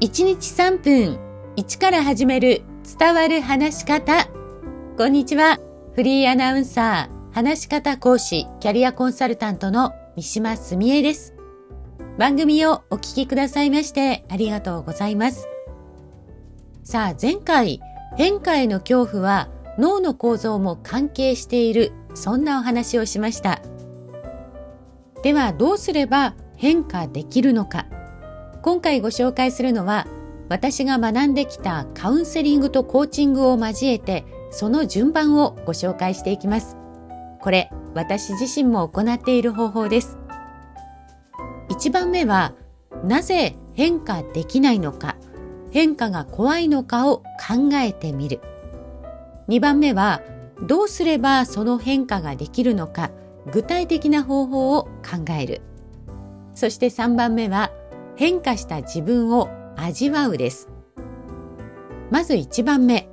1日3分1から始める伝わる話し方。こんにちは。フリーアナウンサー、話し方講師、キャリアコンサルタントの三島澄江です。番組をお聞きくださいましてありがとうございます。さあ前回、変化への恐怖は脳の構造も関係している、そんなお話をしました。ではどうすれば変化できるのか。今回ご紹介するのは私が学んできたカウンセリングとコーチングを交えてその順番をご紹介していきます。これ私自身も行っている方法です。1番目はなぜ変化できないのか変化が怖いのかを考えてみる。2番目はどうすればその変化ができるのか具体的な方法を考える。そして3番目は変化した自分を味わうです。まず1番目、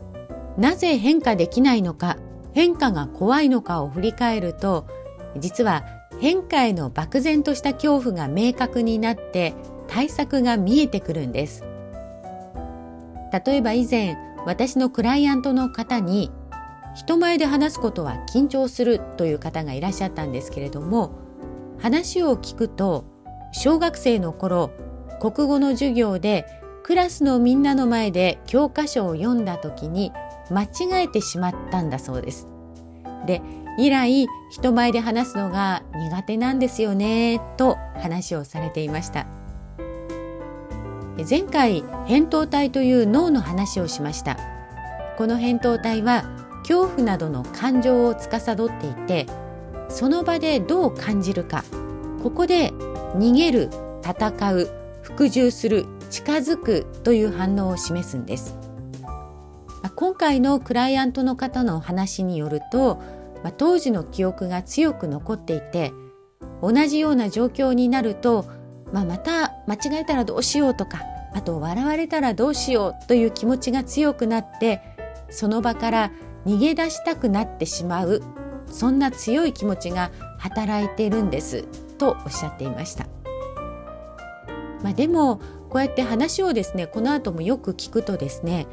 なぜ変化できないのか、変化が怖いのかを振り返ると、実は変化への漠然とした恐怖が明確になって対策が見えてくるんです。例えば以前、私のクライアントの方に人前で話すことは緊張するという方がいらっしゃったんですけれども話を聞くと小学生の頃国語の授業でクラスのみんなの前で教科書を読んだ時に間違えてしまったんだそうです。で以来人前で話すのが苦手なんですよねと話をされていました前回扁桃体という脳の話をしましたこの扁桃体は恐怖などの感情を司っていてその場でどう感じるかここで逃げる戦う服従する近づくという反応を示すんです今回のクライアントの方のお話によると当時の記憶が強く残っていて同じような状況になると、まあ、また間違えたらどうしようとかあと笑われたらどうしようという気持ちが強くなってその場から逃げ出したくなってしまうそんな強い気持ちが働いてるんですとおっしゃっていました。まあ、でもこうやって話をですねこの後もよく聞くとですね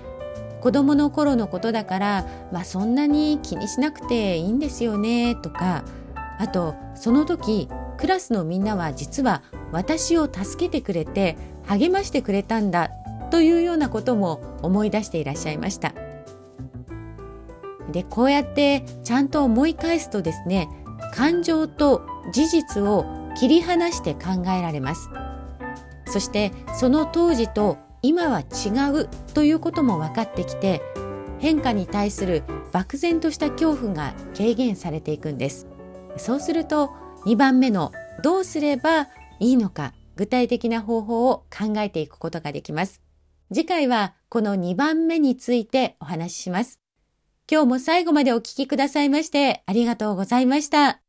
子供の頃のことだから、まあ、そんなに気にしなくていいんですよねとかあとその時クラスのみんなは実は私を助けてくれて励ましてくれたんだというようなことも思い出していらっしゃいました。でこうやってちゃんと思い返すとですね感情と事実を切り離して考えられます。そしてその当時と今は違うということも分かってきて変化に対する漠然とした恐怖が軽減されていくんです。そうすると2番目のどうすればいいのか具体的な方法を考えていくことができます。次回はこの2番目についてお話しします。今日も最後までお聞きくださいましてありがとうございました。